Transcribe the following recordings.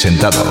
presentado.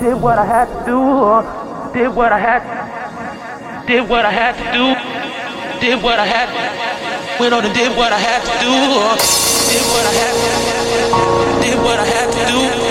Did what I had to do. Did what I had, did what I had to do. Did what I had, went on and did what I had to do. Did what I had, did what I had to do.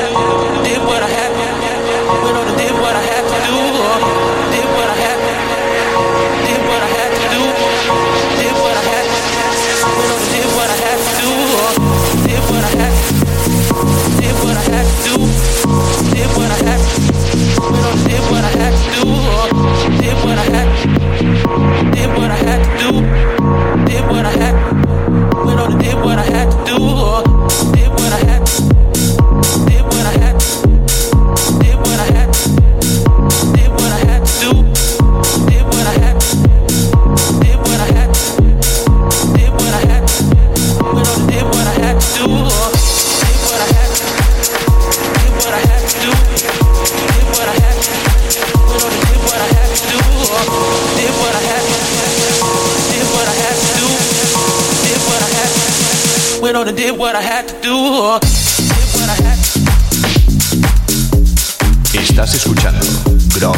what I had to do. Estás escuchando Grow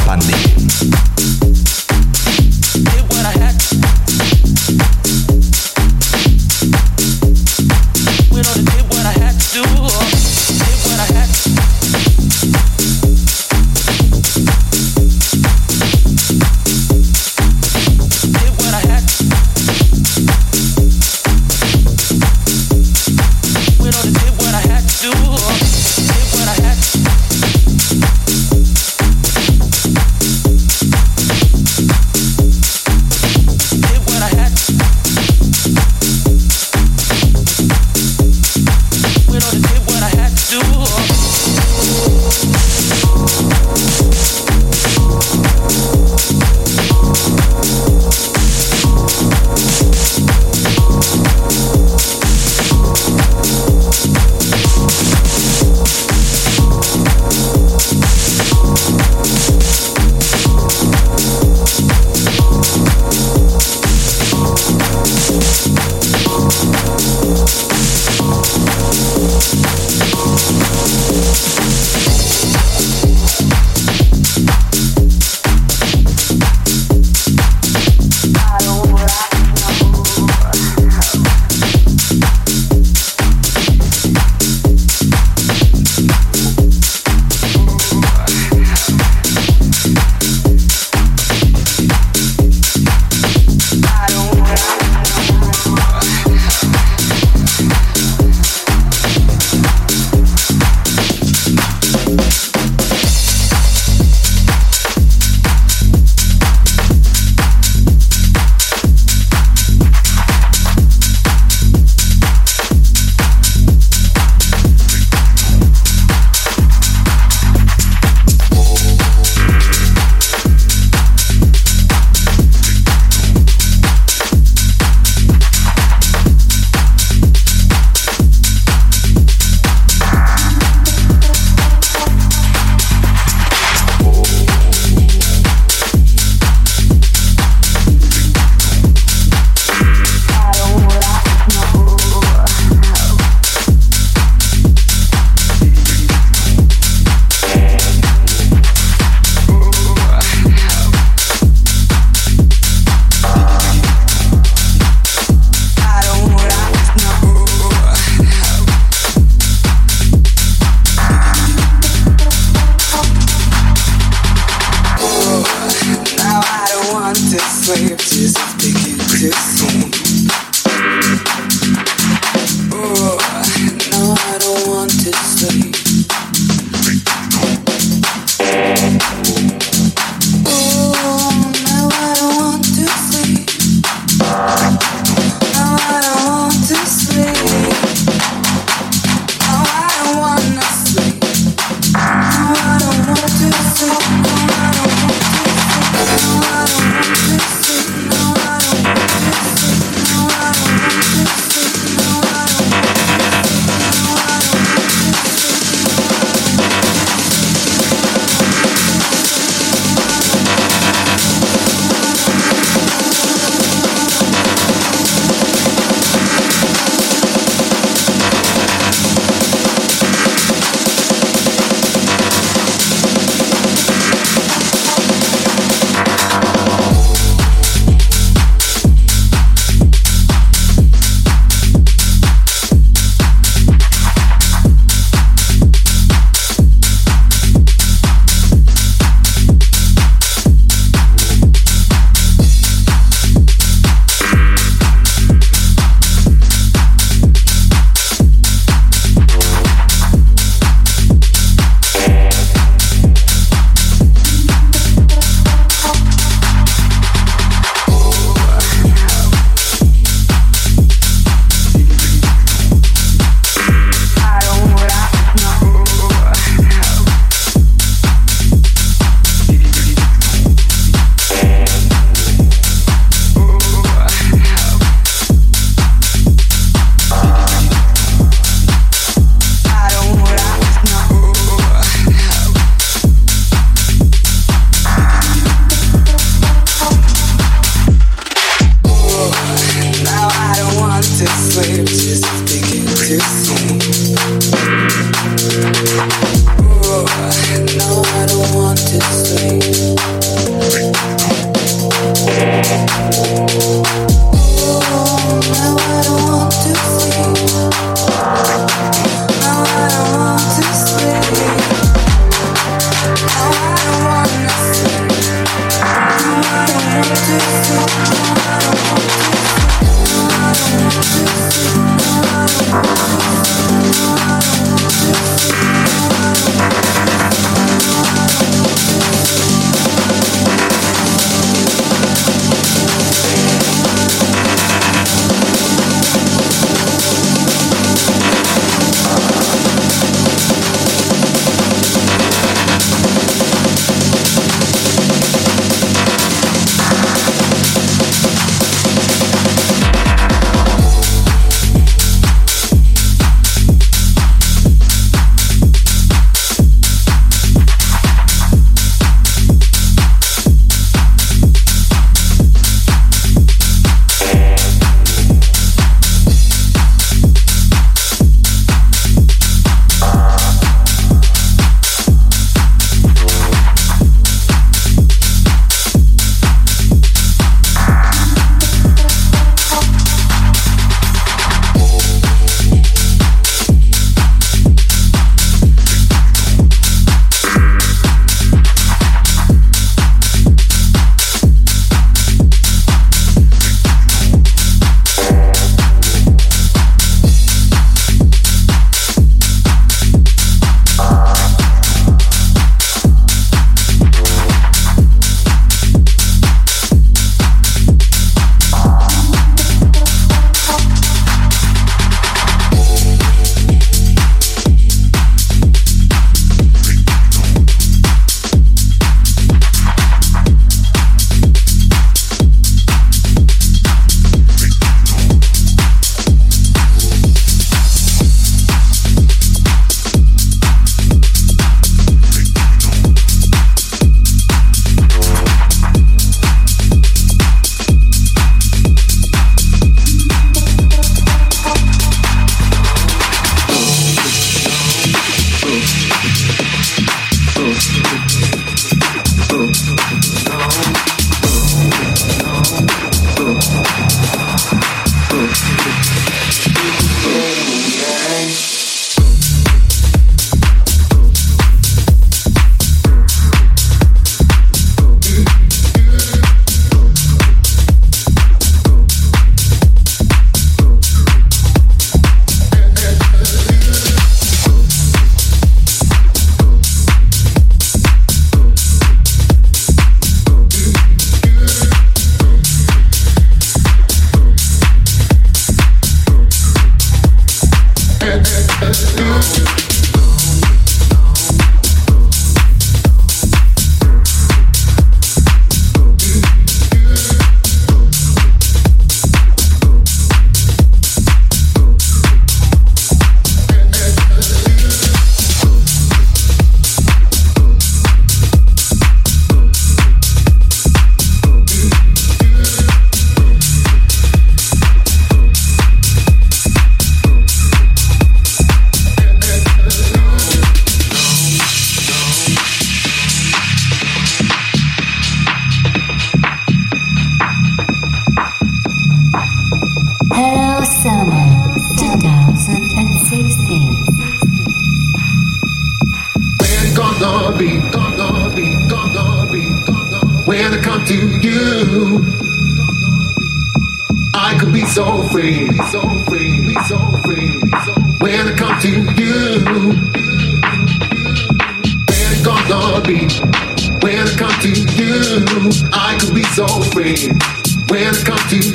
come to you,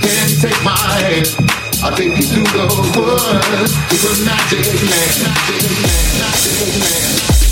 can you take my hand? I'll take you through the woods to the magic land, magic land, magic land.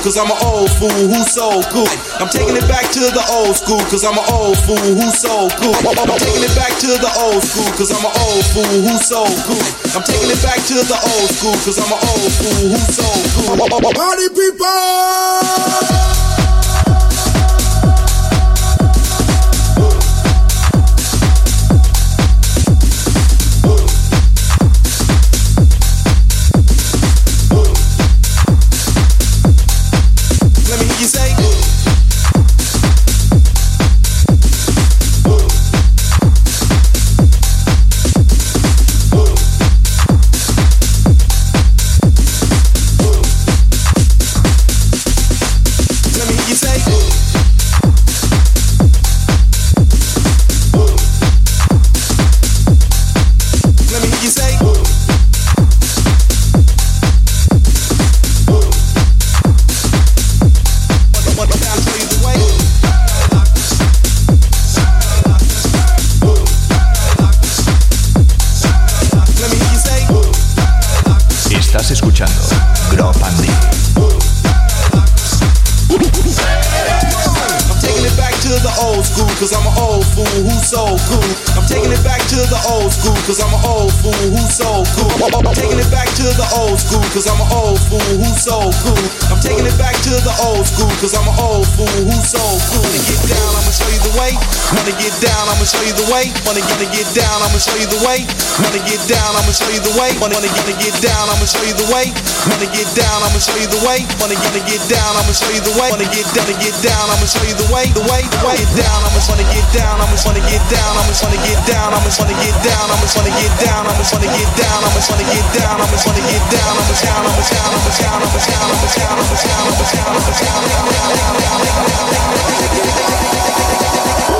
cause I'm an old fool who's so cool. I'm taking it back to the old school cause I'm an old fool who's so cool. I'm taking it back to the old school cause I'm an old fool who's so cool. I'm taking it back to the old school cause I'm an old fool who's so cool. Party people! you say way. Wanna get to get down, I'ma show you the way. Wanna get down, I'ma show you the way. Wanna get to get down, I'ma show you the way. Wanna get down, I'ma show you the way. Wanna get to get down, I'ma show you the way. Wanna get down get down, I'ma show you the way. The way, the way. Get down, I'ma wanna get down, I'ma wanna get down, I'ma wanna get down, I'ma wanna get down, I'ma wanna get down, I'ma wanna get down, I'ma wanna get down, I'ma wanna get down, I'ma down, I'ma down, I'ma down, I'ma down, I'ma down, I'ma down, I'ma down, I'ma down, I'ma down.